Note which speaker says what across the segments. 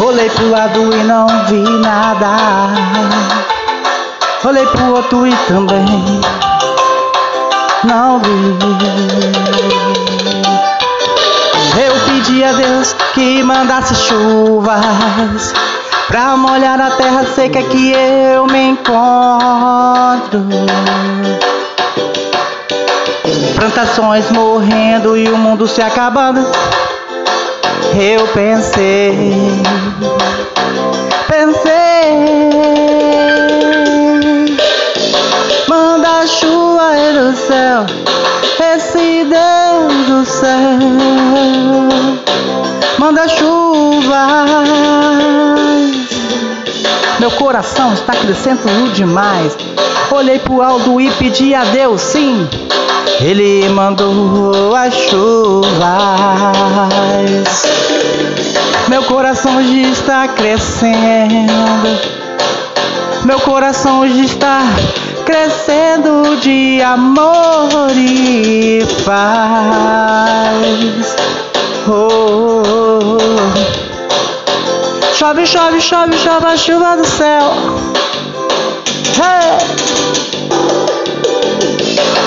Speaker 1: Olhei pro lado e não vi nada. Olhei pro outro e também não vi. Eu pedi a Deus que mandasse chuvas pra molhar a terra seca que eu me encontro. Plantações morrendo e o mundo se acabando. Eu pensei, pensei, manda chuva do céu, esse Deus do céu, manda chuva. Meu coração está crescendo demais. Olhei pro alto e pedi a Deus, sim. Ele mandou as chuvas. Meu coração hoje está crescendo. Meu coração hoje está crescendo de amor e paz. Oh, oh, oh. Chove, chove, chove, chove a chuva do céu.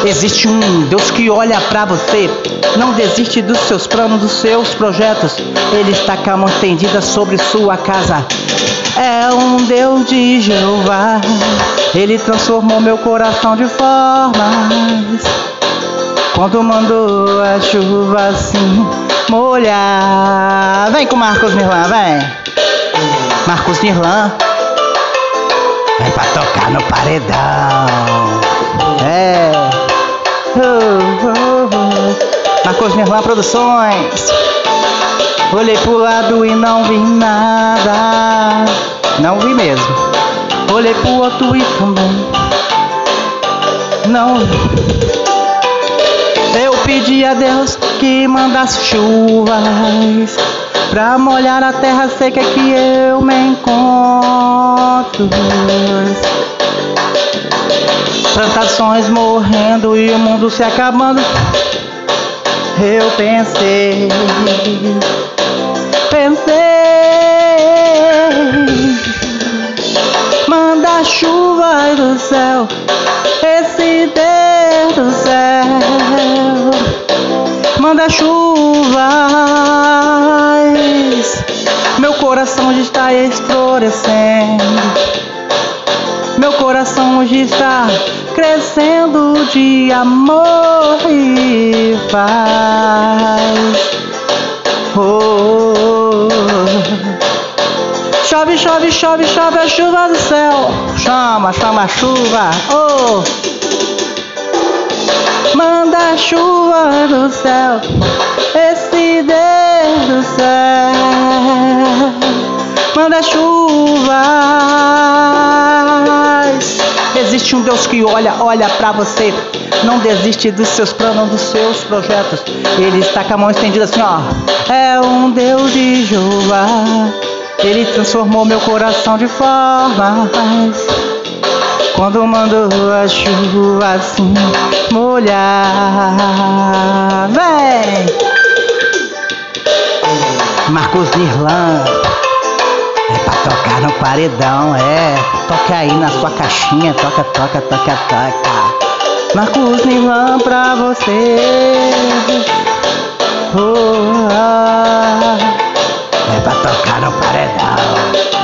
Speaker 1: Existe um Deus que olha para você, não desiste dos seus planos, dos seus projetos. Ele está com a mão estendida sobre sua casa. É um Deus de Jeová. Ele transformou meu coração de formas. Quando mandou a chuva assim molhar. Vem com Marcos Nirlan, vem. Marcos Nirlan. Vem pra tocar no paredão. Nirlan Produções. Olhei pro lado e não vi nada. Não vi mesmo. Olhei pro outro e também. Não vi. Eu pedi a Deus que mandasse chuvas pra molhar a terra seca que eu me encontro. Plantações morrendo e o mundo se acabando. Eu pensei, pensei, manda chuva do céu, esse Deus do céu, manda chuvas. Meu coração já está esflorecendo. Meu coração hoje está crescendo de amor e paz. Chove, chove, a chuva do céu. Chama, chama a chuva. Oh. Manda a chuva do céu. Esse Deus do céu. Manda chuvas. Existe um Deus que olha, olha para você. Não desiste dos seus planos, dos seus projetos. Ele está com a mão estendida assim, ó. É um Deus de Jeová. Ele transformou meu coração de formas. Quando mandou a chuva assim molhar. Vem! Marcos Irlan. É pra tocar no paredão, é. Toca aí na sua caixinha, toca, toca, toca, toca. Marcos Nilan pra você. Oh, ah. me pasó caro paredón.